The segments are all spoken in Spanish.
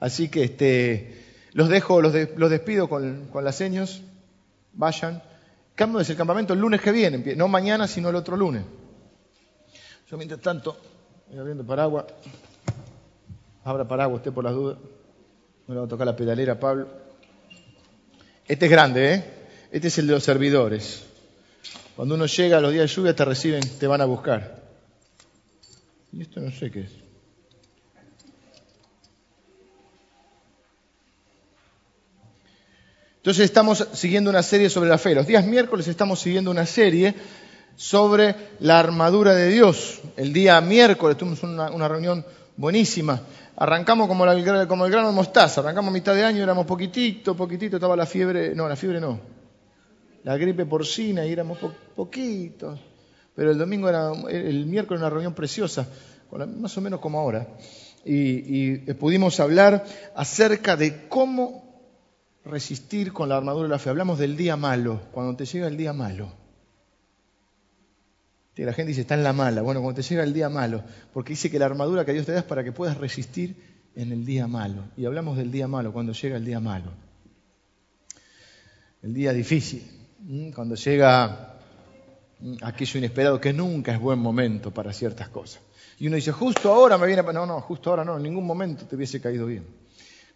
Así que este, los dejo, los, los despido con, las señas. Vayan. Cambio desde el campamento el lunes que viene, no mañana, sino el otro lunes. Yo mientras tanto, voy abriendo paraguas. Abra paraguas, usted por las dudas. Le voy a tocar la pedalera Pablo. Este es grande, ¿eh? Este es el de los servidores. Cuando uno llega a los días de lluvia te reciben, te van a buscar. Y esto no sé qué es. Entonces estamos siguiendo una serie sobre la fe. Los días miércoles estamos siguiendo una serie sobre la armadura de Dios. El día miércoles tuvimos una, reunión buenísima. Arrancamos como, el grano de mostaza, arrancamos a mitad de año, éramos poquitito, poquitito, estaba la fiebre, no, la fiebre no, la gripe porcina y éramos poquitos. Pero el domingo era, el miércoles una reunión preciosa, más o menos como ahora. Y, y pudimos hablar acerca de cómo resistir con la armadura de la fe. Hablamos del día malo, cuando te llega el día malo. la gente dice, está en la mala. Bueno, cuando te llega el día malo, porque dice que la armadura que Dios te da es para que puedas resistir en el día malo. Y hablamos del día malo, cuando llega el día malo. El día difícil, cuando llega aquello inesperado, que nunca es buen momento para ciertas cosas. Y uno dice, justo ahora me viene... No, no, justo ahora no, en ningún momento te hubiese caído bien.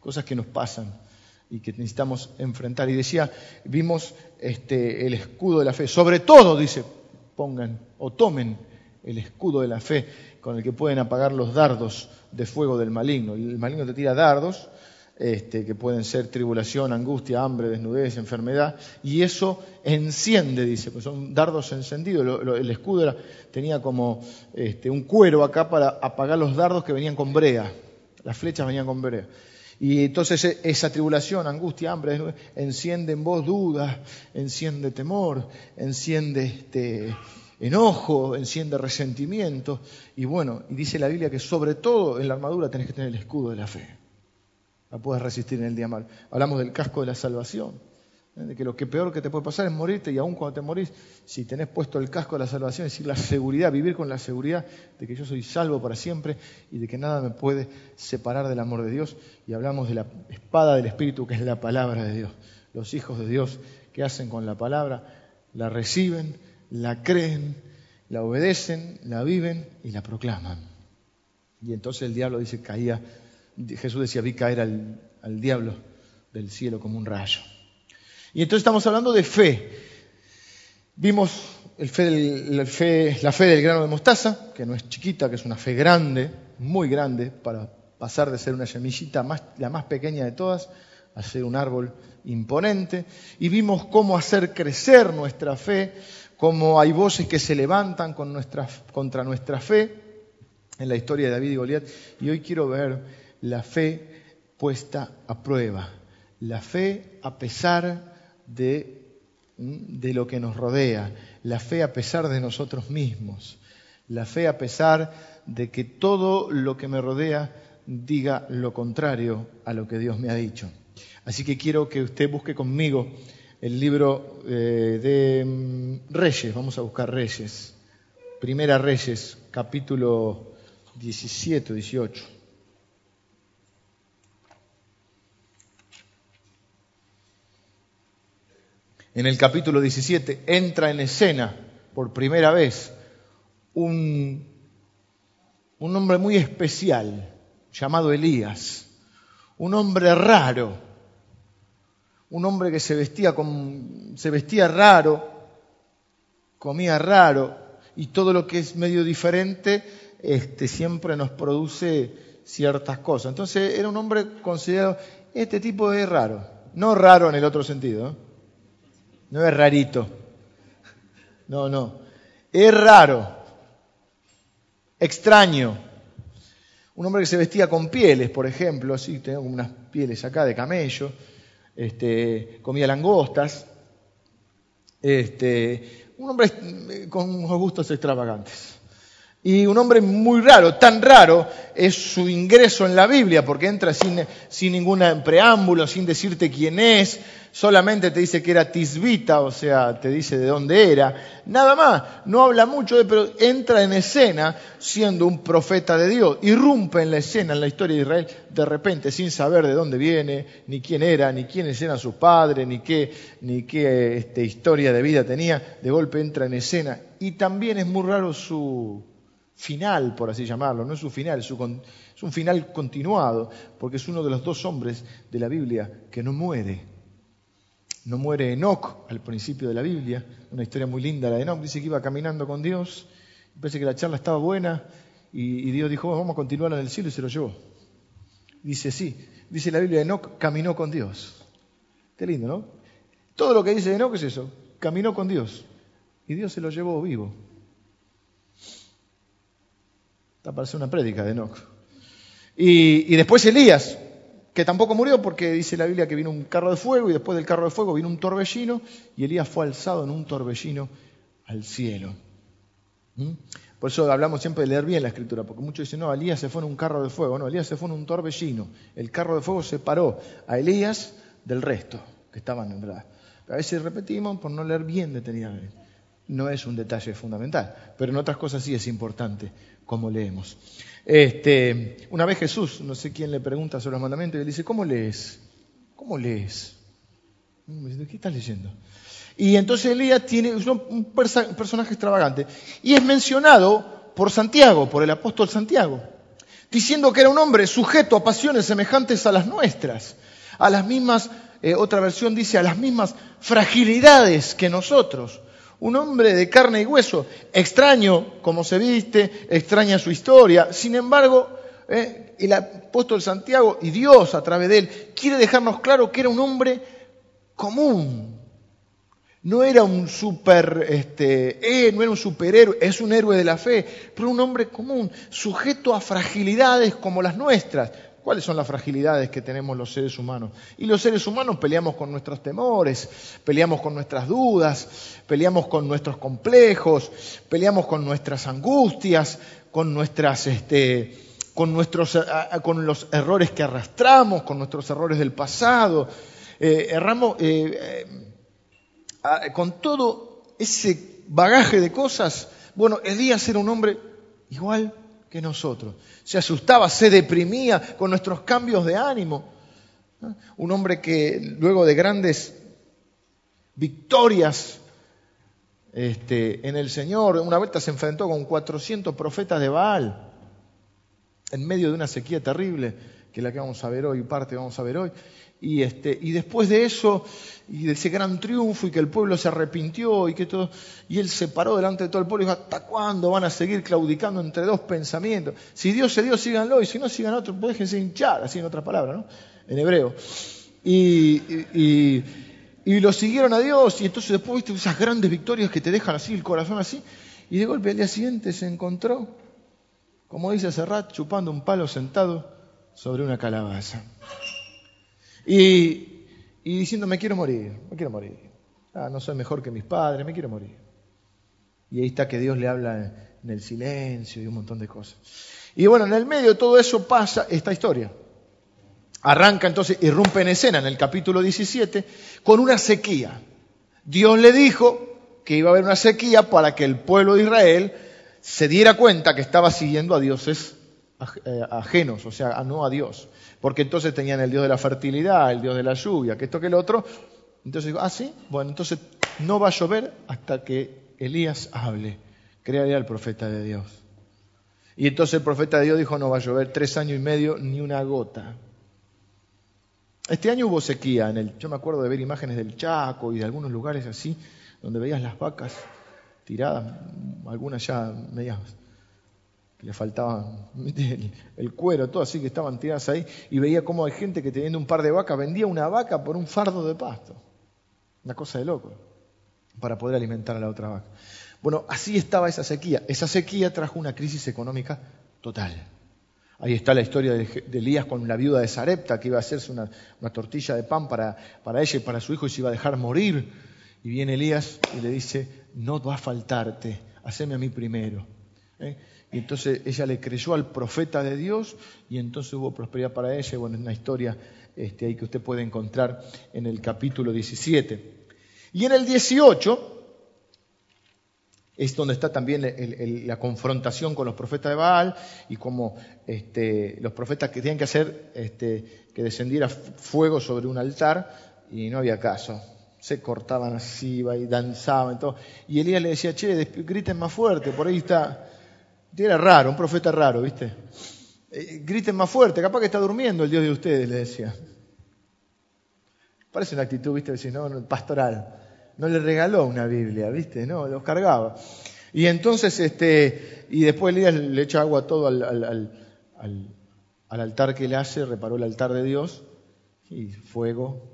Cosas que nos pasan y que necesitamos enfrentar. Y decía, vimos este, el escudo de la fe. Sobre todo, dice, pongan o tomen el escudo de la fe con el que pueden apagar los dardos de fuego del maligno. El maligno te tira dardos, este, que pueden ser tribulación, angustia, hambre, desnudez, enfermedad, y eso enciende, dice, pues son dardos encendidos. el escudo tenía como este, un cuero acá para apagar los dardos que venían con brea, las flechas venían con brea. Y entonces e, esa tribulación, angustia, hambre, enciende en vos dudas, enciende temor, enciende este, enojo, enciende resentimiento. Y bueno, y dice la Biblia que sobre todo en la armadura tenés que tener el escudo de la fe. La puedes resistir en el día mal. Hablamos del casco de la salvación. ¿Eh? de que lo que peor que te puede pasar es morirte y aún cuando te morís, si tenés puesto el casco de la salvación, es decir, la seguridad, vivir con la seguridad de que yo soy salvo para siempre y de que nada me puede separar del amor de Dios. Y hablamos de la espada del Espíritu, que es la palabra de Dios. Los hijos de Dios que hacen con la palabra, la reciben, la creen, la obedecen, la viven y la proclaman. Y entonces el diablo dice, caía, Jesús decía, vi caer al, al diablo del cielo como un rayo. Y entonces estamos hablando de fe. Vimos la fe del grano de mostaza, que no es chiquita, que es una fe grande, muy grande, para pasar de ser una semillita más, la más pequeña de todas a ser un árbol imponente. Y vimos cómo hacer crecer nuestra fe, cómo hay voces que se levantan contra nuestra fe en la historia de David y Goliat. Y hoy quiero ver la fe puesta a prueba. La fe a pesar de, de lo que nos rodea, la fe a pesar de nosotros mismos, la fe a pesar de que todo lo que me rodea diga lo contrario a lo que Dios me ha dicho. Así que quiero que usted busque conmigo el libro eh, de mm, Reyes, vamos a buscar Reyes, Primera Reyes, capítulo 17, 18. En el capítulo 17, entra en escena por primera vez un, un hombre muy especial llamado Elías, un hombre raro, un hombre que se vestía, con, se vestía raro, comía raro y todo lo que es medio diferente este, siempre nos produce ciertas cosas. Entonces era un hombre considerado, este tipo es raro, no raro en el otro sentido. No es rarito. No, no. Es raro. Extraño. Un hombre que se vestía con pieles, por ejemplo, así, tengo unas pieles acá de camello, este, comía langostas, este, un hombre con unos gustos extravagantes. Y un hombre muy raro, tan raro es su ingreso en la Biblia, porque entra sin, sin ningún preámbulo, sin decirte quién es, solamente te dice que era tisbita, o sea, te dice de dónde era. Nada más, no habla mucho, de, pero entra en escena siendo un profeta de Dios. Irrumpe en la escena, en la historia de Israel, de repente, sin saber de dónde viene, ni quién era, ni quiénes eran sus padres, ni qué, ni qué este, historia de vida tenía. De golpe entra en escena. Y también es muy raro su final, por así llamarlo, no es su final, es, un final continuado, porque es uno de los dos hombres de la Biblia que no muere. No muere Enoch al principio de la Biblia, una historia muy linda la de Enoch, dice que iba caminando con Dios, parece que la charla estaba buena y, Dios dijo, vamos a continuar en el cielo y se lo llevó. Dice sí, dice la Biblia, Enoch caminó con Dios. Qué lindo, ¿no? Todo lo que dice Enoch es eso, caminó con Dios y Dios se lo llevó vivo. Está una prédica de Enoch. Y, después Elías, que tampoco murió porque dice la Biblia que vino un carro de fuego y después del carro de fuego vino un torbellino y Elías fue alzado en un torbellino al cielo. ¿Mm? Por eso hablamos siempre de leer bien la escritura, porque muchos dicen, no, Elías se fue en un carro de fuego, no, Elías se fue en un torbellino. El carro de fuego separó a Elías del resto, que estaban en verdad. A veces repetimos por no leer bien detenidamente. No es un detalle fundamental, pero en otras cosas sí es importante como leemos. Este, una vez Jesús, no sé quién le pregunta sobre los mandamientos, y le dice, ¿cómo lees? ¿Cómo lees? ¿Qué estás leyendo? Y entonces Elías tiene un personaje extravagante. Y es mencionado por Santiago, por el apóstol Santiago, diciendo que era un hombre sujeto a pasiones semejantes a las nuestras, a las mismas, eh, otra versión dice, a las mismas fragilidades que nosotros un hombre de carne y hueso, extraño como se viste, extraña su historia. Sin embargo, eh, el apóstol Santiago y Dios a través de él quiere dejarnos claro que era un hombre común. No era un super, este, eh, no era un superhéroe, es un héroe de la fe, pero un hombre común, sujeto a fragilidades como las nuestras. ¿Cuáles son las fragilidades que tenemos los seres humanos? Y los seres humanos peleamos con nuestros temores, peleamos con nuestras dudas, peleamos con nuestros complejos, peleamos con nuestras angustias, con nuestras, este, con nuestros, con los errores que arrastramos, con nuestros errores del pasado. Eh, erramos eh, eh, con todo ese bagaje de cosas. Bueno, Elías era un hombre igual que nosotros. Se asustaba, se deprimía con nuestros cambios de ánimo. Un hombre que luego de grandes victorias este, en el Señor, una vuelta se enfrentó con 400 profetas de Baal en medio de una sequía terrible, que es la que vamos a ver hoy, parte vamos a ver hoy. Y, este, y después de eso, y de ese gran triunfo, y que el pueblo se arrepintió, y que todo, y él se paró delante de todo el pueblo y dijo, ¿hasta cuándo van a seguir claudicando entre dos pensamientos? Si Dios es Dios, síganlo, y si no, sigan otro, pues déjense hinchar, así en otras palabras, ¿no? En hebreo. Y, y, y, lo siguieron a Dios, y entonces después viste esas grandes victorias que te dejan así, el corazón así, y de golpe al día siguiente se encontró, como dice Serrat, chupando un palo sentado sobre una calabaza. Y, diciendo, me quiero morir, me quiero morir. Ah, no soy mejor que mis padres, me quiero morir. Y ahí está que Dios le habla en el silencio y un montón de cosas. Y bueno, en el medio de todo eso pasa esta historia. Arranca entonces, irrumpe en escena en el capítulo 17 con una sequía. Dios le dijo que iba a haber una sequía para que el pueblo de Israel se diera cuenta que estaba siguiendo a dioses ajenos, o sea, no a Dios porque entonces tenían el Dios de la fertilidad, el Dios de la lluvia, que esto que el otro. Entonces digo, ah, sí, bueno, entonces no va a llover hasta que Elías hable. Crearía el profeta de Dios. Y entonces el profeta de Dios dijo, no va a llover tres años y medio ni una gota. Este año hubo sequía en el, yo me acuerdo de ver imágenes del Chaco y de algunos lugares así, donde veías las vacas tiradas, algunas ya medias le faltaba el, cuero, todo así que estaban tiradas ahí, y veía cómo hay gente que teniendo un par de vacas vendía una vaca por un fardo de pasto. Una cosa de loco, para poder alimentar a la otra vaca. Bueno, así estaba esa sequía. Esa sequía trajo una crisis económica total. Ahí está la historia de, Elías con la viuda de Sarepta, que iba a hacerse una, tortilla de pan para, para ella y para su hijo y se iba a dejar morir. Y viene Elías y le dice, no va a faltarte, haceme a mí primero. ¿Eh? Y entonces ella le creyó al profeta de Dios y entonces hubo prosperidad para ella. Bueno, es una historia este, ahí que usted puede encontrar en el capítulo 17. Y en el 18 es donde está también la confrontación con los profetas de Baal y como este, los profetas que tenían que hacer este, que descendiera fuego sobre un altar y no había caso. Se cortaban así, y danzaban todo. Y Elías le decía, che, griten más fuerte, por ahí está. Era raro, un profeta raro, ¿viste? Eh, griten más fuerte, capaz que está durmiendo el Dios de ustedes, le decía. Parece una actitud, ¿viste? Decir, no, pastoral no le regaló una Biblia, ¿viste? No, los cargaba. Y entonces, este, y después Elías le echa agua todo al, al, altar que le hace, reparó el altar de Dios, y fuego.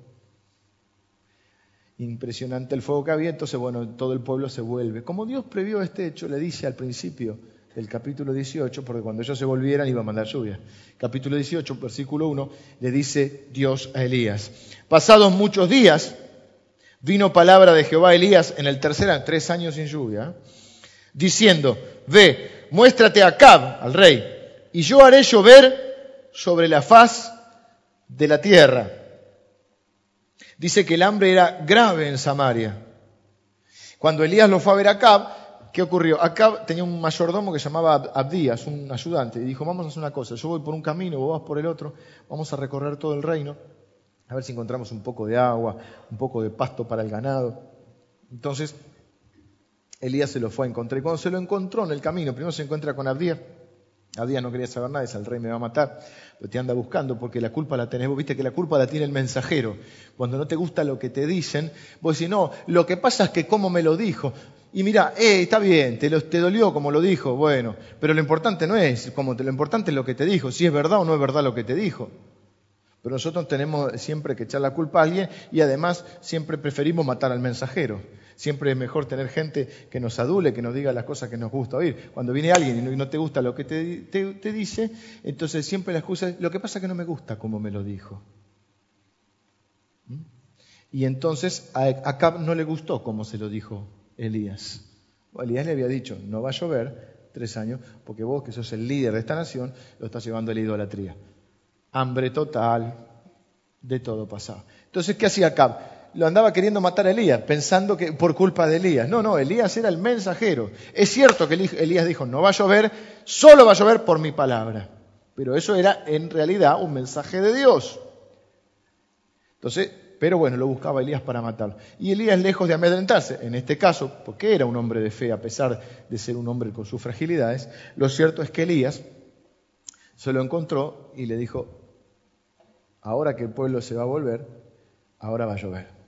Impresionante el fuego que había, entonces, bueno, todo el pueblo se vuelve. Como Dios previó este hecho, le dice al principio del capítulo 18, porque cuando ellos se volvieran iba a mandar lluvia. Capítulo 18, versículo 1, le dice Dios a Elías. Pasados muchos días, vino palabra de Jehová a Elías en el tercer año, tres años sin lluvia, diciendo, ve, muéstrate a Acab, al rey, y yo haré llover sobre la faz de la tierra. Dice que el hambre era grave en Samaria. Cuando Elías lo fue a ver a Acab, ¿qué ocurrió? Acab tenía un mayordomo que se llamaba Abdías, un ayudante, y dijo, vamos a hacer una cosa, yo voy por un camino, vos vas por el otro, vamos a recorrer todo el reino a ver si encontramos un poco de agua, un poco de pasto para el ganado. Entonces, Elías se lo fue a encontrar. Y cuando se lo encontró en el camino, primero se encuentra con Abdías. Abdías no quería saber nada, dice, el rey me va a matar, pero te anda buscando porque la culpa la tenés. Vos viste que la culpa la tiene el mensajero. Cuando no te gusta lo que te dicen, vos decís, no, lo que pasa es que cómo me lo dijo. Y mira, eh, está bien, te, te dolió como lo dijo, bueno, pero lo importante no es como te, lo importante es lo que te dijo, si es verdad o no es verdad lo que te dijo. Pero nosotros tenemos siempre que echar la culpa a alguien y además siempre preferimos matar al mensajero. Siempre es mejor tener gente que nos adule, que nos diga las cosas que nos gusta oír. Cuando viene alguien y no te gusta lo que te, dice, entonces siempre la excusa es, lo que pasa es que no me gusta como me lo dijo. ¿Mm? Y entonces a Acab no le gustó como se lo dijo Elías. Elías le había dicho, no va a llover tres años, porque vos que sos el líder de esta nación, lo estás llevando a la idolatría hambre total, de todo pasaba. Entonces, ¿qué hacía Acab? Lo andaba queriendo matar a Elías, pensando que por culpa de Elías. No, no, Elías era el mensajero. Es cierto que Elías dijo, no va a llover, solo va a llover por mi palabra. Pero eso era en realidad un mensaje de Dios. Entonces, pero bueno, lo buscaba Elías para matarlo. Y Elías, lejos de amedrentarse, en este caso, porque era un hombre de fe, a pesar de ser un hombre con sus fragilidades, lo cierto es que Elías se lo encontró y le dijo, ahora que el pueblo se va a volver, ahora va a llover.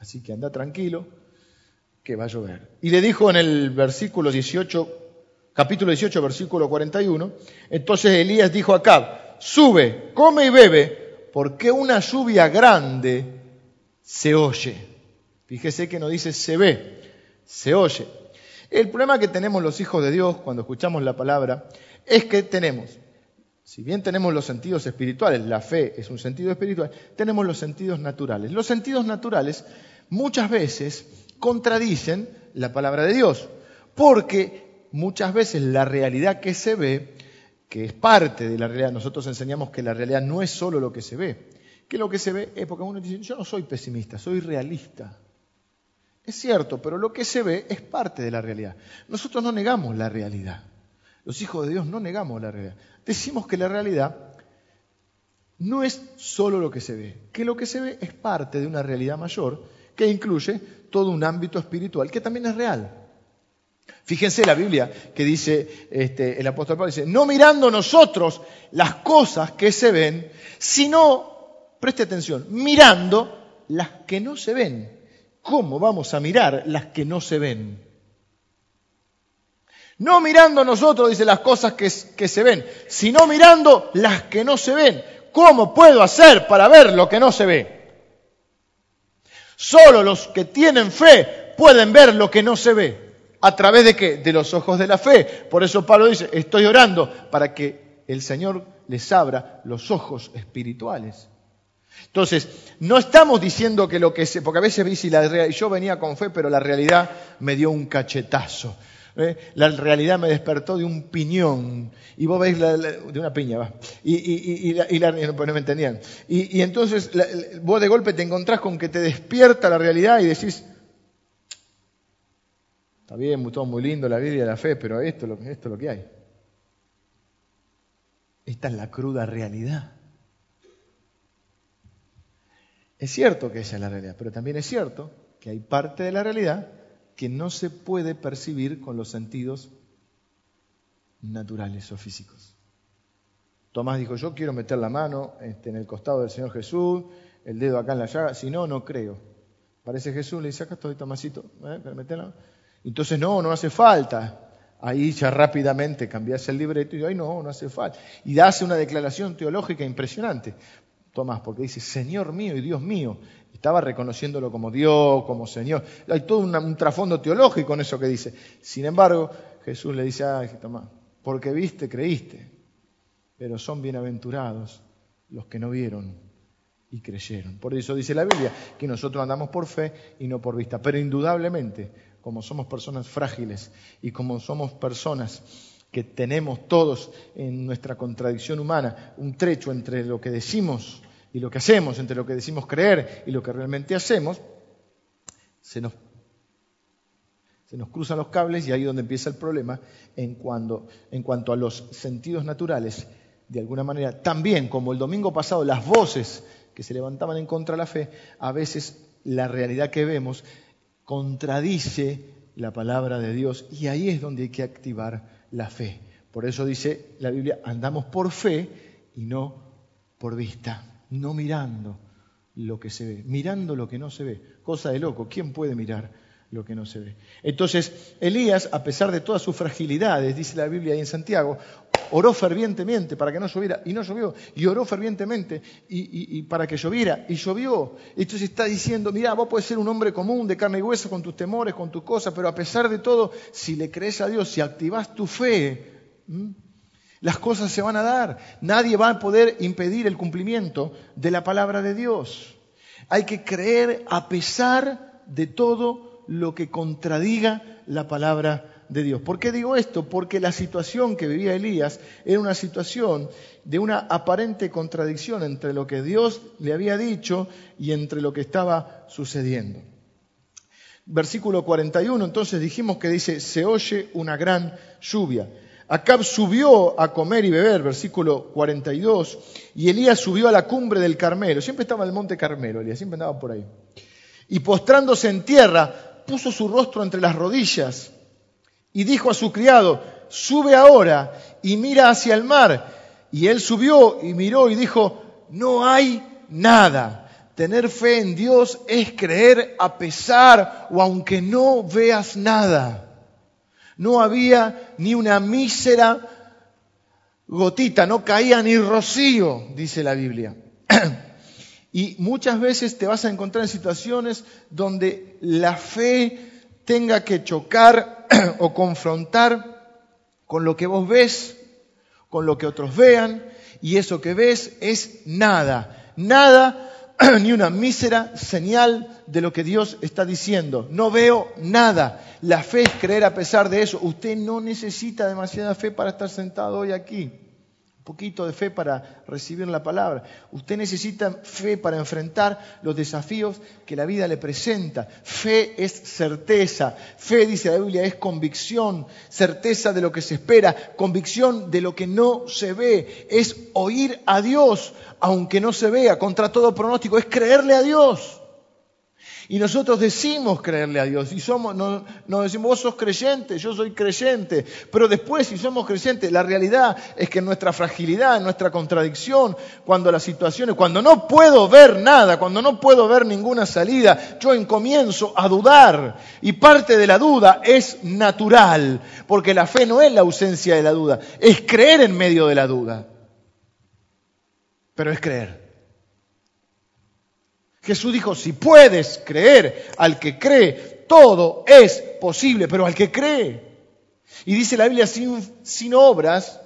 Así que anda tranquilo, que va a llover. Y le dijo en el versículo 18, capítulo 18, versículo 41, entonces Elías dijo a Acab, sube, come y bebe, porque una lluvia grande se oye. Fíjese que no dice se ve, se oye. El problema que tenemos los hijos de Dios cuando escuchamos la palabra es que tenemos si bien tenemos los sentidos espirituales, la fe es un sentido espiritual, tenemos los sentidos naturales. Los sentidos naturales muchas veces contradicen la palabra de Dios, porque muchas veces la realidad que se ve, que es parte de la realidad, nosotros enseñamos que la realidad no es solo lo que se ve, que lo que se ve es porque uno dice, yo no soy pesimista, soy realista. Es cierto, pero lo que se ve es parte de la realidad. Nosotros no negamos la realidad. Los hijos de Dios no negamos la realidad. Decimos que la realidad no es solo lo que se ve, que lo que se ve es parte de una realidad mayor que incluye todo un ámbito espiritual que también es real. Fíjense la Biblia que dice este, el apóstol Pablo, dice, no mirando nosotros las cosas que se ven, sino, preste atención, mirando las que no se ven. ¿Cómo vamos a mirar las que no se ven? No mirando nosotros, dice, las cosas que, se ven, sino mirando las que no se ven. ¿Cómo puedo hacer para ver lo que no se ve? Solo los que tienen fe pueden ver lo que no se ve. ¿A través de qué? De los ojos de la fe. Por eso Pablo dice, estoy orando para que el Señor les abra los ojos espirituales. Entonces, no estamos diciendo que lo que se, porque a veces dice, la, yo venía con fe, pero la realidad me dio un cachetazo. ¿Eh? La realidad me despertó de un piñón. Y vos veis de una piña, va. Y, la, pues no me entendían. Y, entonces vos de golpe te encontrás con que te despierta la realidad y decís, está bien, todo muy lindo la y la fe, pero esto, esto es lo que hay. Esta es la cruda realidad. Es cierto que esa es la realidad, pero también es cierto que hay parte de la realidad que no se puede percibir con los sentidos naturales o físicos. Tomás dijo, yo quiero meter la mano este, en el costado del Señor Jesús, el dedo acá en la llaga, si no, no creo. Parece Jesús, le dice, acá estoy Tomasito, ¿eh? Entonces, no, no hace falta. Ahí ya rápidamente cambias el libreto y ay no, no hace falta. Y hace una declaración teológica impresionante. Tomás, porque dice, Señor mío y Dios mío. Estaba reconociéndolo como Dios, como Señor. Hay todo un, trasfondo teológico en eso que dice. Sin embargo, Jesús le dice, ay, Tomás, porque viste, creíste. Pero son bienaventurados los que no vieron y creyeron. Por eso dice la Biblia que nosotros andamos por fe y no por vista. Pero indudablemente, como somos personas frágiles y como somos personas que tenemos todos en nuestra contradicción humana un trecho entre lo que decimos y lo que hacemos, entre lo que decimos creer y lo que realmente hacemos, se nos, se nos cruzan los cables y ahí es donde empieza el problema en, cuando, en cuanto a los sentidos naturales, de alguna manera, también como el domingo pasado las voces que se levantaban en contra de la fe, a veces la realidad que vemos contradice la palabra de Dios y ahí es donde hay que activar la fe. Por eso dice la Biblia, andamos por fe y no por vista, no mirando lo que se ve, mirando lo que no se ve. Cosa de loco, ¿quién puede mirar lo que no se ve? Entonces, Elías, a pesar de todas sus fragilidades, dice la Biblia ahí en Santiago, oró fervientemente para que no lloviera y no llovió, y oró fervientemente y, para que lloviera y llovió. Entonces está diciendo, mira, vos puedes ser un hombre común de carne y hueso con tus temores, con tus cosas, pero a pesar de todo, si le crees a Dios, si activas tu fe, las cosas se van a dar. Nadie va a poder impedir el cumplimiento de la palabra de Dios. Hay que creer a pesar de todo lo que contradiga la palabra de Dios. ¿Por qué digo esto? Porque la situación que vivía Elías era una situación de una aparente contradicción entre lo que Dios le había dicho y entre lo que estaba sucediendo. Versículo 41, entonces dijimos que dice, se oye una gran lluvia. Acab subió a comer y beber, versículo 42, y Elías subió a la cumbre del Carmelo. Siempre estaba en el monte Carmelo, Elías, siempre andaba por ahí. Y postrándose en tierra, puso su rostro entre las rodillas y dijo a su criado, sube ahora y mira hacia el mar. Y él subió y miró y dijo, no hay nada. Tener fe en Dios es creer a pesar o aunque no veas nada. No había ni una mísera gotita, no caía ni rocío, dice la Biblia. Y muchas veces te vas a encontrar en situaciones donde la fe tenga que chocar o confrontar con lo que vos ves, con lo que otros vean, y eso que ves es nada, nada ni una mísera señal de lo que Dios está diciendo. No veo nada. La fe es creer a pesar de eso. Usted no necesita demasiada fe para estar sentado hoy aquí poquito de fe para recibir la palabra. Usted necesita fe para enfrentar los desafíos que la vida le presenta. Fe es certeza. Fe, dice la Biblia, es convicción, certeza de lo que se espera, convicción de lo que no se ve. Es oír a Dios, aunque no se vea, contra todo pronóstico. Es creerle a Dios. Y nosotros decimos creerle a Dios. Y somos, nos, decimos, vos sos creyente, yo soy creyente. Pero después, si somos creyentes, la realidad es que en nuestra fragilidad, en nuestra contradicción, cuando las situaciones, cuando no puedo ver nada, cuando no puedo ver ninguna salida, yo comienzo a dudar. Y parte de la duda es natural, porque la fe no es la ausencia de la duda, es creer en medio de la duda. Pero es creer. Jesús dijo, si puedes creer, al que cree, todo es posible, pero al que cree. Y dice la Biblia, sin, obras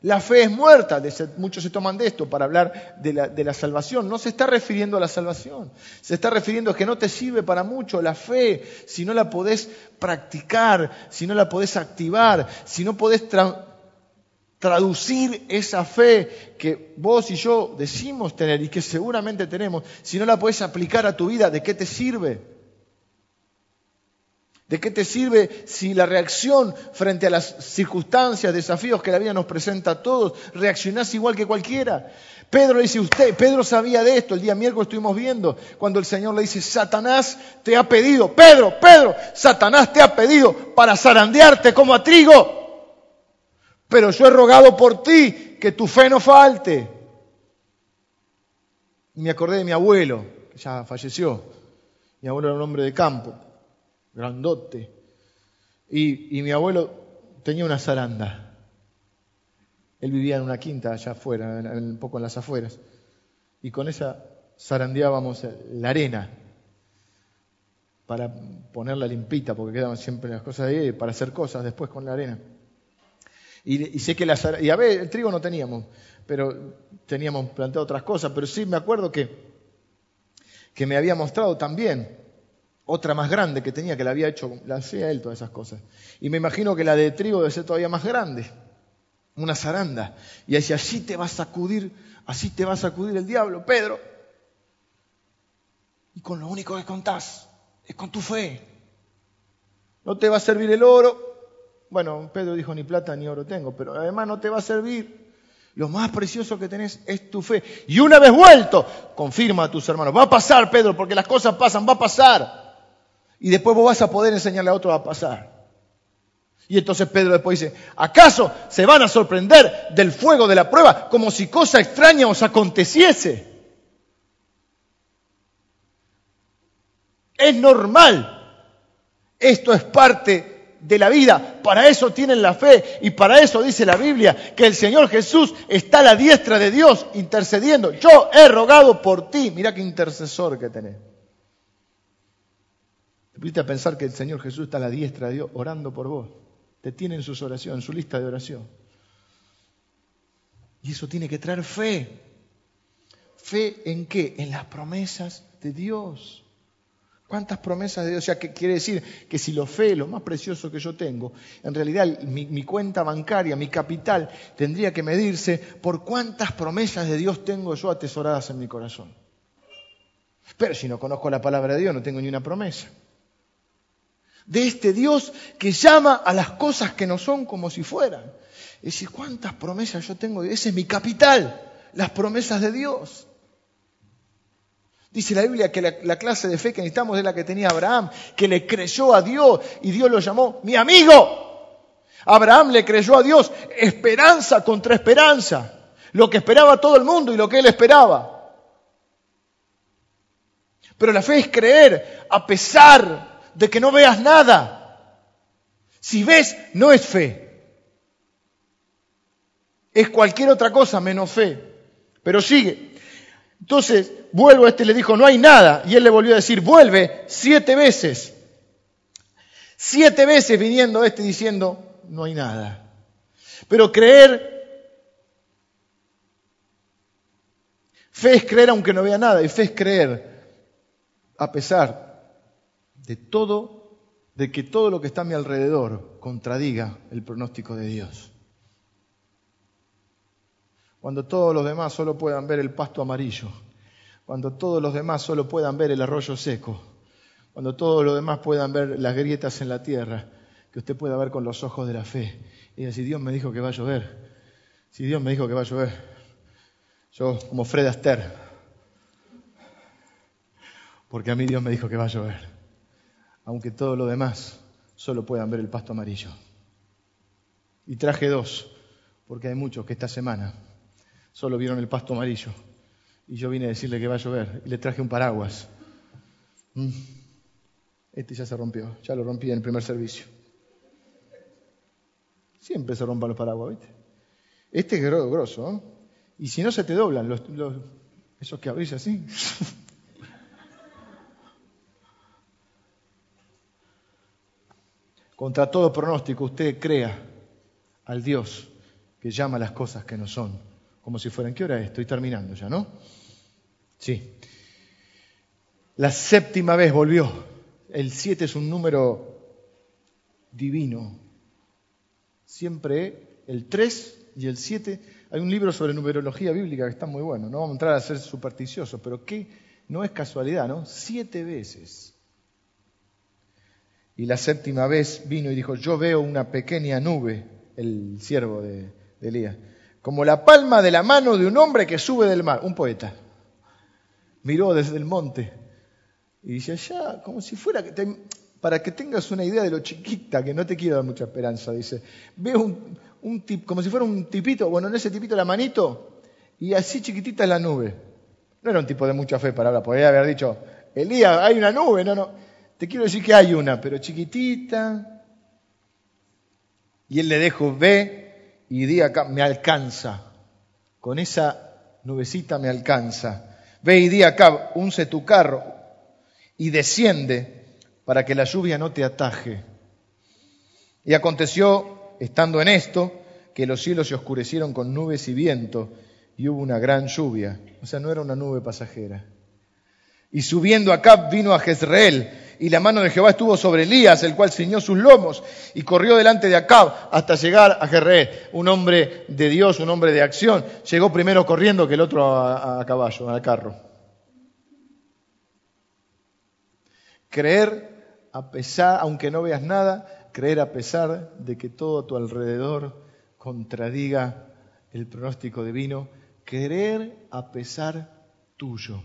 La fe es muerta, muchos se toman de esto para hablar de la, de la, salvación. No se está refiriendo a la salvación, se está refiriendo a que no te sirve para mucho la fe si no la podés practicar, si no la podés activar, si no podés traducir esa fe que vos y yo decimos tener y que seguramente tenemos, si no la podés aplicar a tu vida, ¿de qué te sirve? ¿De qué te sirve si la reacción frente a las circunstancias, desafíos que la vida nos presenta a todos, reaccionás igual que cualquiera? Pedro le dice, usted, Pedro sabía de esto, el día miércoles estuvimos viendo, cuando el Señor le dice, Satanás te ha pedido, Pedro, Pedro, Satanás te ha pedido para zarandearte como a trigo, pero yo he rogado por ti que tu fe no falte. Y me acordé de mi abuelo, que ya falleció, mi abuelo era un hombre de campo grandote. Y, mi abuelo tenía una zaranda. Él vivía en una quinta allá afuera, un poco en las afueras. Y con esa zarandeábamos la arena para ponerla limpita, porque quedaban siempre las cosas ahí, para hacer cosas después con la arena. Y, sé que la y a ver, el trigo no teníamos, pero teníamos planteado otras cosas, pero sí me acuerdo que, que me había mostrado también otra más grande que tenía, que la había hecho, la hacía él todas esas cosas. Y me imagino que la de trigo debe ser todavía más grande, una zaranda. Y decía, así te va a sacudir, así te va a sacudir el diablo, Pedro. Y con lo único que contás es con tu fe. No te va a servir el oro. Bueno, Pedro dijo, ni plata ni oro tengo, pero además no te va a servir. Lo más precioso que tenés es tu fe. Y una vez vuelto, confirma a tus hermanos. Va a pasar, Pedro, porque las cosas pasan, va a pasar y después vos vas a poder enseñarle a otro a pasar. Y entonces Pedro después dice, ¿acaso se van a sorprender del fuego de la prueba como si cosa extraña os aconteciese? Es normal. Esto es parte de la vida. Para eso tienen la fe y para eso dice la Biblia que el Señor Jesús está a la diestra de Dios intercediendo. Yo he rogado por ti. Mira qué intercesor que tenés. Te a pensar que el Señor Jesús está a la diestra de Dios orando por vos. Te tiene en sus oraciones, en su lista de oración. Y eso tiene que traer fe. ¿Fe en qué? En las promesas de Dios. ¿Cuántas promesas de Dios? O sea, que quiere decir que si lo fe, lo más precioso que yo tengo, en realidad mi, mi, cuenta bancaria, mi capital, tendría que medirse por cuántas promesas de Dios tengo yo atesoradas en mi corazón. Pero si no conozco la palabra de Dios, no tengo ni una promesa de este Dios que llama a las cosas que no son como si fueran. Es decir, ¿cuántas promesas yo tengo? Ese es mi capital, las promesas de Dios. Dice la Biblia que la, clase de fe que necesitamos es la que tenía Abraham, que le creyó a Dios y Dios lo llamó mi amigo. Abraham le creyó a Dios esperanza contra esperanza, lo que esperaba todo el mundo y lo que él esperaba. Pero la fe es creer a pesar de que no veas nada. Si ves, no es fe. Es cualquier otra cosa menos fe. Pero sigue. Entonces, vuelvo, este le dijo, no hay nada. Y él le volvió a decir, vuelve siete veces. Siete veces viniendo este diciendo, no hay nada. Pero creer, fe es creer aunque no vea nada. Y fe es creer a pesar de todo, de que todo lo que está a mi alrededor contradiga el pronóstico de Dios. Cuando todos los demás solo puedan ver el pasto amarillo, cuando todos los demás solo puedan ver el arroyo seco, cuando todos los demás puedan ver las grietas en la tierra, que usted pueda ver con los ojos de la fe. Y decir, Dios me dijo que va a llover, si Dios me dijo que va a llover, yo como Fred Astaire, porque a mí Dios me dijo que va a llover aunque todo lo demás solo puedan ver el pasto amarillo. Y traje dos, porque hay muchos que esta semana solo vieron el pasto amarillo. Y yo vine a decirle que va a llover y le traje un paraguas. Mm. Este ya se rompió, ya lo rompí en el primer servicio. Siempre se rompan los paraguas, ¿viste? Este es grosso, ¿no? Y si no se te doblan los, esos que abrís así. Contra todo pronóstico, usted crea al Dios que llama las cosas que no son, como si fueran, ¿qué hora es? Estoy terminando ya, ¿no? Sí. La séptima vez volvió. El siete es un número divino. Siempre el tres y el siete. Hay un libro sobre numerología bíblica que está muy bueno. No vamos a entrar a ser supersticiosos, pero qué no es casualidad, ¿no? Siete veces. Y la séptima vez vino y dijo, yo veo una pequeña nube, el siervo de, Elías, como la palma de la mano de un hombre que sube del mar, un poeta. Miró desde el monte y dice, allá, como si fuera, para que tengas una idea de lo chiquita, que no te quiero dar mucha esperanza, dice, veo un, tip, como si fuera un tipito, bueno, en ese tipito la manito, y así chiquitita es la nube. No era un tipo de mucha fe para hablar, podría haber dicho, Elías, hay una nube, no, no. Te quiero decir que hay una, pero chiquitita. Y él le dijo, ve y di acá, me alcanza. Con esa nubecita me alcanza. Ve y di acá, unce tu carro y desciende para que la lluvia no te ataje. Y aconteció, estando en esto, que los cielos se oscurecieron con nubes y viento y hubo una gran lluvia. O sea, no era una nube pasajera. Y subiendo acá vino a Jezreel, y la mano de Jehová estuvo sobre Elías, el cual ciñó sus lomos y corrió delante de Acab hasta llegar a Jezreel. Un hombre de Dios, un hombre de acción. Llegó primero corriendo que el otro a, a caballo, al carro. Creer a pesar, aunque no veas nada, creer a pesar de que todo a tu alrededor contradiga el pronóstico divino querer a pesar tuyo,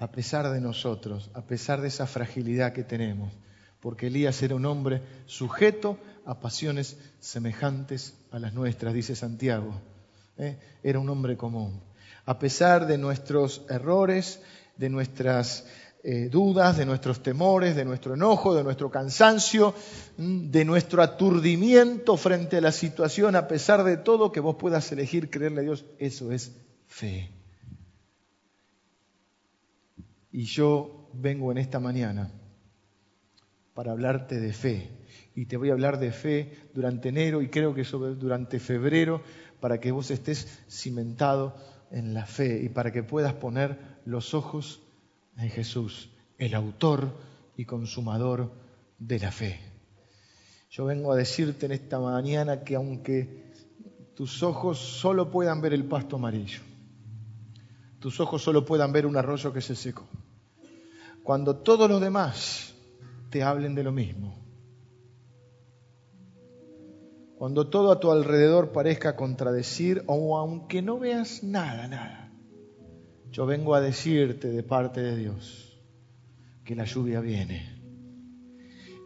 a pesar de nosotros, a pesar de esa fragilidad que tenemos, porque Elías era un hombre sujeto a pasiones semejantes a las nuestras, dice Santiago. ¿eh? Era un hombre común. A pesar de nuestros errores, de nuestras eh, dudas, de nuestros temores, de nuestro enojo, de nuestro cansancio, de nuestro aturdimiento frente a la situación, a pesar de todo, que vos puedas elegir creerle a Dios, eso es fe. Y yo vengo en esta mañana para hablarte de fe. Y te voy a hablar de fe durante enero y creo que durante febrero para que vos estés cimentado en la fe y para que puedas poner los ojos en Jesús, el autor y consumador de la fe. Yo vengo a decirte en esta mañana que aunque tus ojos solo puedan ver el pasto amarillo, tus ojos solo puedan ver un arroyo que se secó, cuando todos los demás te hablen de lo mismo, cuando todo a tu alrededor parezca contradecir o aunque no veas nada, nada, yo vengo a decirte de parte de Dios que la lluvia viene.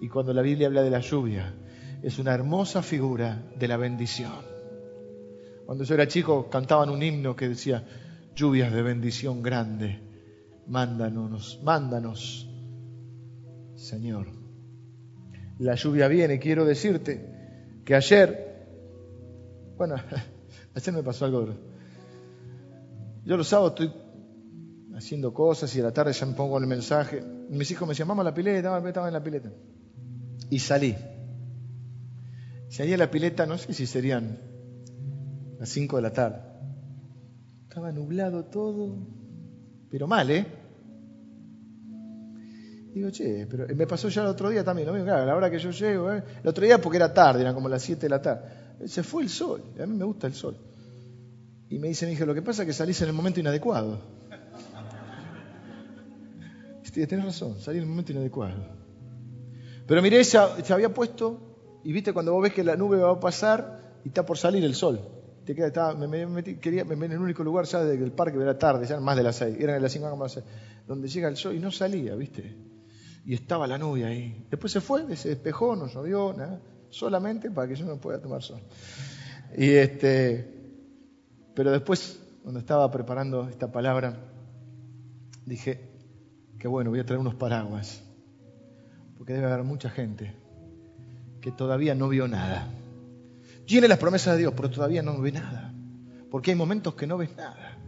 Y cuando la Biblia habla de la lluvia, es una hermosa figura de la bendición. Cuando yo era chico cantaban un himno que decía, lluvias de bendición grande, mándanos, mándanos, Señor. La lluvia viene, quiero decirte que ayer, bueno, ayer me pasó algo. Yo los sábados estoy haciendo cosas y a la tarde ya me pongo el mensaje. Mis hijos me decían, vamos a la pileta, estaba en la pileta. Y salí. Salí a la pileta, no sé si serían las 5 de la tarde. Estaba nublado todo, pero mal, ¿eh? Digo, che, pero me pasó ya el otro día también, lo mismo, claro, a la hora que yo llego, ¿eh? el otro día porque era tarde, eran como las 7 de la tarde. Se fue el sol, a mí me gusta el sol. Y me dice mi hijo, lo que pasa es que salís en el momento inadecuado. Tienes razón, salí en el momento inadecuado. Pero miré, se, había puesto, y viste cuando vos ves que la nube va a pasar y está por salir el sol. Te queda, estaba, me, metí, quería, me, en el único lugar ya del parque, era tarde, ya más de las seis, eran las cinco más seis, donde llega el sol y no salía, viste. Y estaba la nube ahí. Después se fue, se despejó, no llovió, nada, solamente para que yo no pueda tomar sol. Y este, pero después, cuando estaba preparando esta palabra, dije, que bueno, voy a traer unos paraguas, porque debe haber mucha gente que todavía no vio nada. Tiene las promesas de Dios, pero todavía no ve nada, porque hay momentos que no ves nada.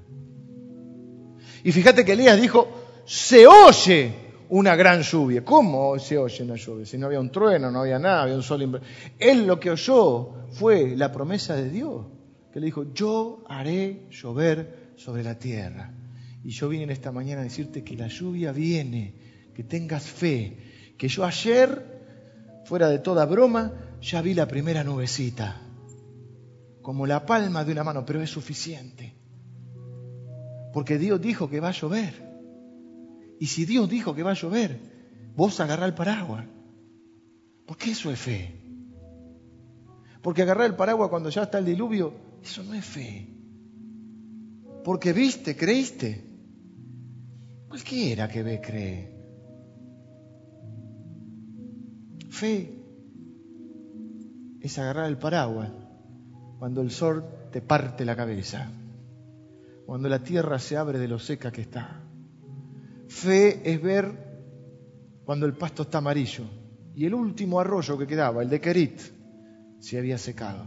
Y fíjate que Elías dijo, se oye una gran lluvia. ¿Cómo se oye una lluvia? Si no había un trueno, no había nada, había un sol. Él lo que oyó fue la promesa de Dios, que le dijo, yo haré llover sobre la tierra. Y yo vine en esta mañana a decirte que la lluvia viene, que tengas fe, que yo ayer, fuera de toda broma, ya vi la primera nubecita, como la palma de una mano, pero es suficiente. Porque Dios dijo que va a llover. Y si Dios dijo que va a llover, vos agarrá el paraguas. Porque eso es fe. Porque agarrar el paraguas cuando ya está el diluvio, eso no es fe. Porque viste, creíste. Cualquiera que ve, cree. Fe es agarrar el paraguas cuando el sol te parte la cabeza, cuando la tierra se abre de lo seca que está. Fe es ver cuando el pasto está amarillo y el último arroyo que quedaba, el de Kerit, se había secado.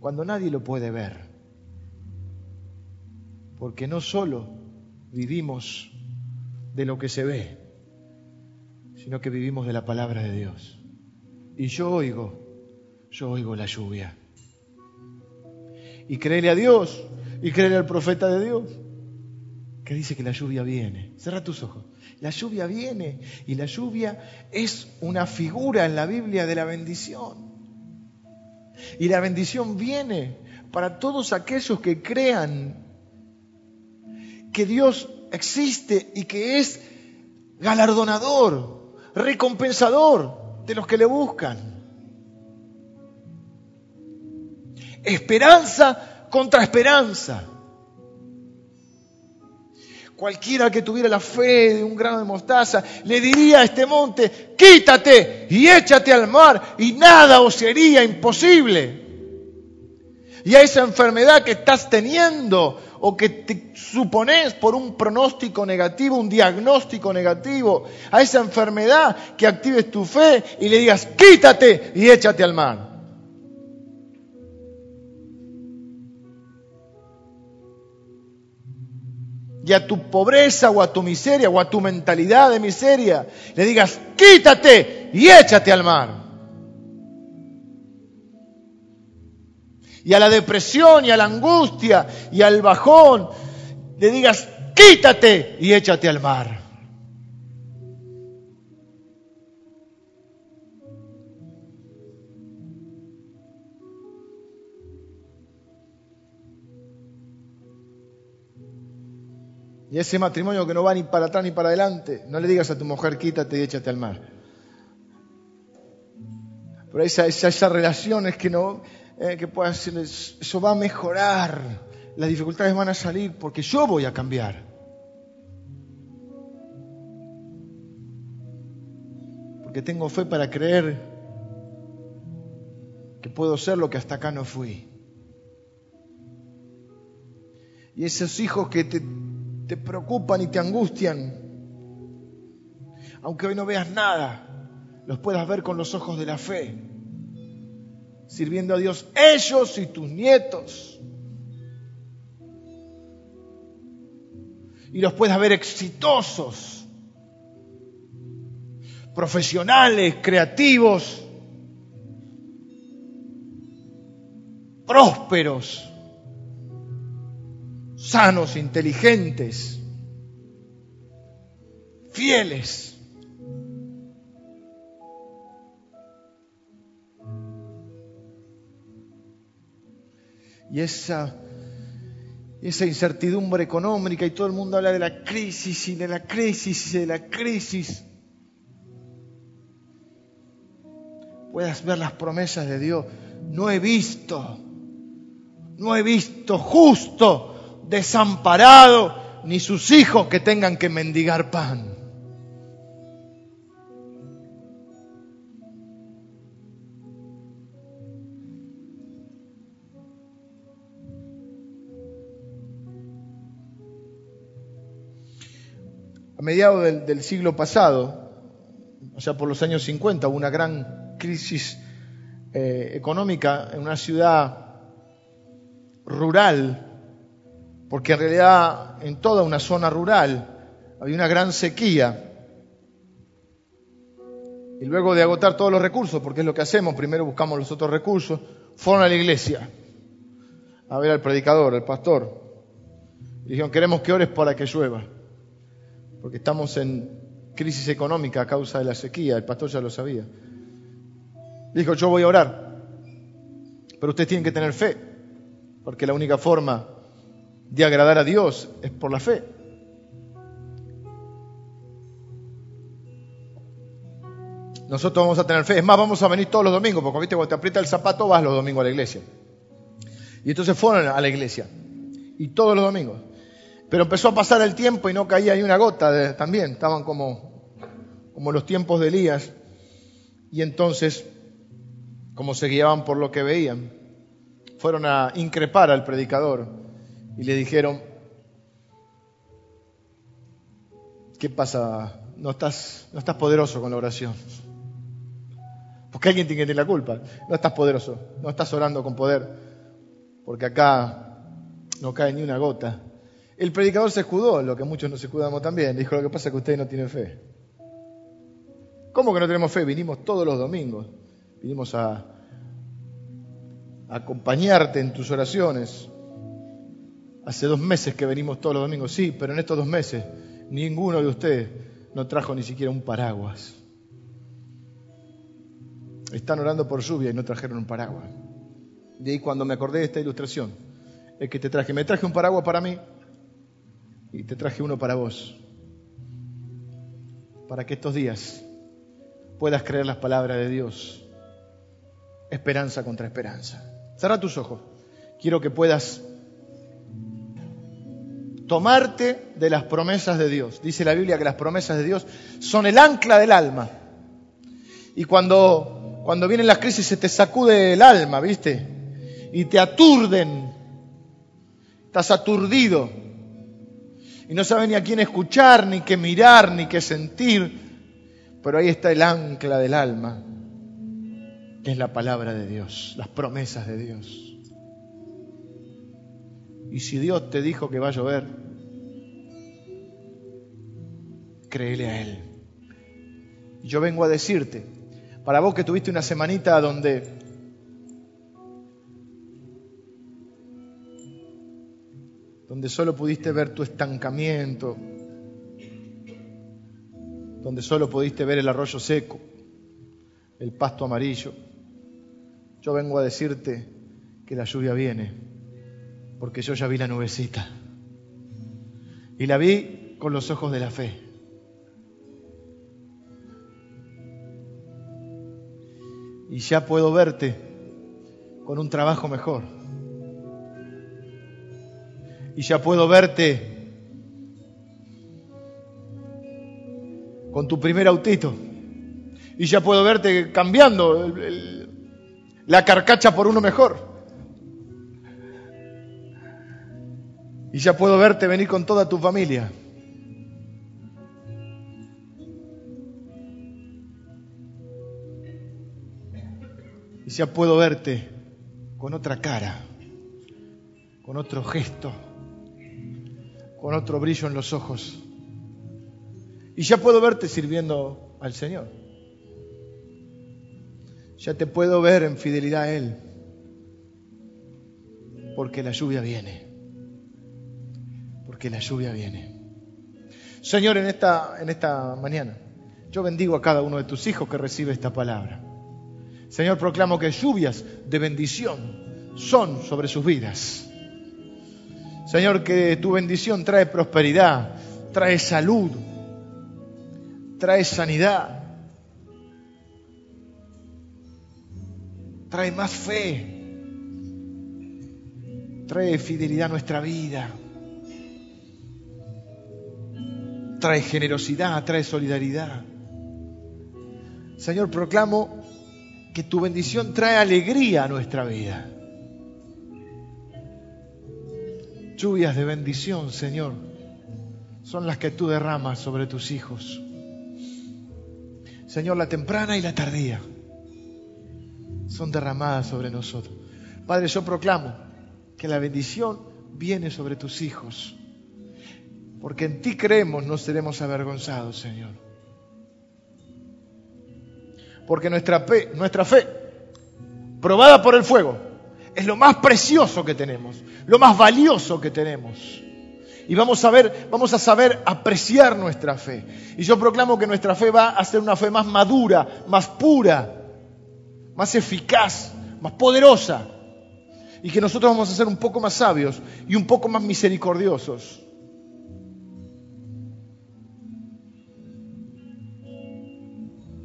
Cuando nadie lo puede ver. Porque no solo vivimos de lo que se ve, sino que vivimos de la palabra de Dios. Y yo oigo, yo oigo la lluvia. Y créele a Dios y créele al profeta de Dios que dice que la lluvia viene. Cierra tus ojos. La lluvia viene y la lluvia es una figura en la Biblia de la bendición. Y la bendición viene para todos aquellos que crean que Dios existe y que es galardonador, recompensador de los que le buscan. Esperanza contra esperanza. Cualquiera que tuviera la fe de un grano de mostaza le diría a este monte, quítate y échate al mar y nada os sería imposible. Y a esa enfermedad que estás teniendo o que te supones por un pronóstico negativo, un diagnóstico negativo, a esa enfermedad que actives tu fe y le digas, quítate y échate al mar. Y a tu pobreza o a tu miseria o a tu mentalidad de miseria, le digas, quítate y échate al mar. Y a la depresión y a la angustia y al bajón, le digas, quítate y échate al mar. Y ese matrimonio que no va ni para atrás ni para adelante, no le digas a tu mujer quítate y échate al mar. Pero esa, esa, esa relación es que no, eh, que pueda ser, eso va a mejorar, las dificultades van a salir porque yo voy a cambiar. Porque tengo fe para creer que puedo ser lo que hasta acá no fui. Y esos hijos que te te preocupan y te angustian, aunque hoy no veas nada, los puedas ver con los ojos de la fe, sirviendo a Dios ellos y tus nietos. Y los puedas ver exitosos, profesionales, creativos, prósperos sanos, inteligentes, fieles. Y esa, esa incertidumbre económica y todo el mundo habla de la crisis y de la crisis y de la crisis. Puedas ver las promesas de Dios. No he visto, no he visto justo desamparado, ni sus hijos que tengan que mendigar pan. A mediados del, siglo pasado, o sea, por los años 50, hubo una gran crisis eh, económica en una ciudad rural porque en realidad en toda una zona rural había una gran sequía. Y luego de agotar todos los recursos, porque es lo que hacemos, primero buscamos los otros recursos, fueron a la iglesia a ver al predicador, al pastor. Y dijeron, queremos que ores para que llueva, porque estamos en crisis económica a causa de la sequía, el pastor ya lo sabía. Dijo, yo voy a orar, pero ustedes tienen que tener fe, porque la única forma de agradar a Dios es por la fe. Nosotros vamos a tener fe. Es más, vamos a venir todos los domingos, porque ¿viste? cuando te aprieta el zapato vas los domingos a la iglesia. Y entonces fueron a la iglesia. Y todos los domingos. Pero empezó a pasar el tiempo y no caía ni una gota también. Estaban como, como los tiempos de Elías. Y entonces, como se guiaban por lo que veían, fueron a increpar al predicador y le dijeron, ¿qué pasa? No estás, no estás poderoso con la oración. Porque alguien tiene que tener la culpa. No estás poderoso, no estás orando con poder, porque acá no cae ni una gota. El predicador se escudó, lo que muchos nos escudamos también. Dijo, lo que pasa es que ustedes no tienen fe. ¿Cómo que no tenemos fe? Vinimos todos los domingos. Vinimos a, a acompañarte en tus oraciones. Hace dos meses que venimos todos los domingos, sí, pero en estos dos meses ninguno de ustedes no trajo ni siquiera un paraguas. Están orando por lluvia y no trajeron un paraguas. De ahí cuando me acordé de esta ilustración, es que te traje, me traje un paraguas para mí y te traje uno para vos. Para que estos días puedas creer las palabras de Dios. Esperanza contra esperanza. Cerra tus ojos. Quiero que puedas tomarte de las promesas de Dios. Dice la Biblia que las promesas de Dios son el ancla del alma. Y cuando cuando vienen las crisis se te sacude el alma, ¿viste? Y te aturden. Estás aturdido. Y no sabes ni a quién escuchar, ni qué mirar, ni qué sentir. Pero ahí está el ancla del alma, que es la palabra de Dios, las promesas de Dios. Y si Dios te dijo que va a llover, créele a Él. Yo vengo a decirte para vos que tuviste una semanita donde donde solo pudiste ver tu estancamiento, donde solo pudiste ver el arroyo seco, el pasto amarillo. Yo vengo a decirte que la lluvia viene, porque yo ya vi la nubecita. Y la vi con los ojos de la fe. y ya puedo verte con un trabajo mejor. Y ya puedo verte con tu primer autito. Y ya puedo verte cambiando la carcacha por uno mejor. Y ya puedo verte venir con toda tu familia. y ya puedo verte con otra cara, con otro gesto, con otro brillo en los ojos. Y ya puedo verte sirviendo al Señor. Ya te puedo ver en fidelidad a Él. Porque la lluvia viene. Porque la lluvia viene. Señor, en esta, en esta mañana, yo bendigo a cada uno de tus hijos que recibe esta palabra. Señor, proclamo que lluvias de bendición son sobre sus vidas. Señor, que tu bendición trae prosperidad, trae salud, trae sanidad, trae más fe, trae fidelidad a nuestra vida, trae generosidad, trae solidaridad. Señor, proclamo que tu bendición trae alegría a nuestra vida. Lluvias de bendición, Señor, son las que tú derramas sobre tus hijos. Señor, la temprana y la tardía son derramadas sobre nosotros. Padre, yo proclamo que la bendición viene sobre tus hijos. Porque en ti creemos, no seremos avergonzados, Señor. Porque nuestra fe, nuestra fe, probada por el fuego, es lo más precioso que tenemos, lo más valioso que tenemos. Y vamos a ver, vamos a saber apreciar nuestra fe. Y yo proclamo que nuestra fe va a ser una fe más madura, más pura, más eficaz, más poderosa. Y que nosotros vamos a ser un poco más sabios y un poco más misericordiosos.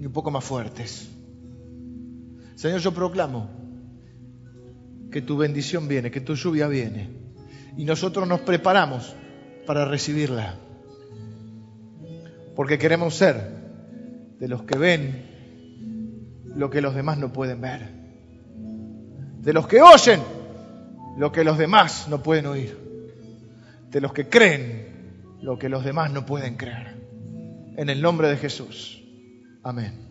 Y un poco más fuertes. Señor, yo proclamo que tu bendición viene, que tu lluvia viene. Y nosotros nos preparamos para recibirla. Porque queremos ser de los que ven lo que los demás no pueden ver. De los que oyen lo que los demás no pueden oír. De los que creen lo que los demás no pueden creer. En el nombre de Jesús. Amén.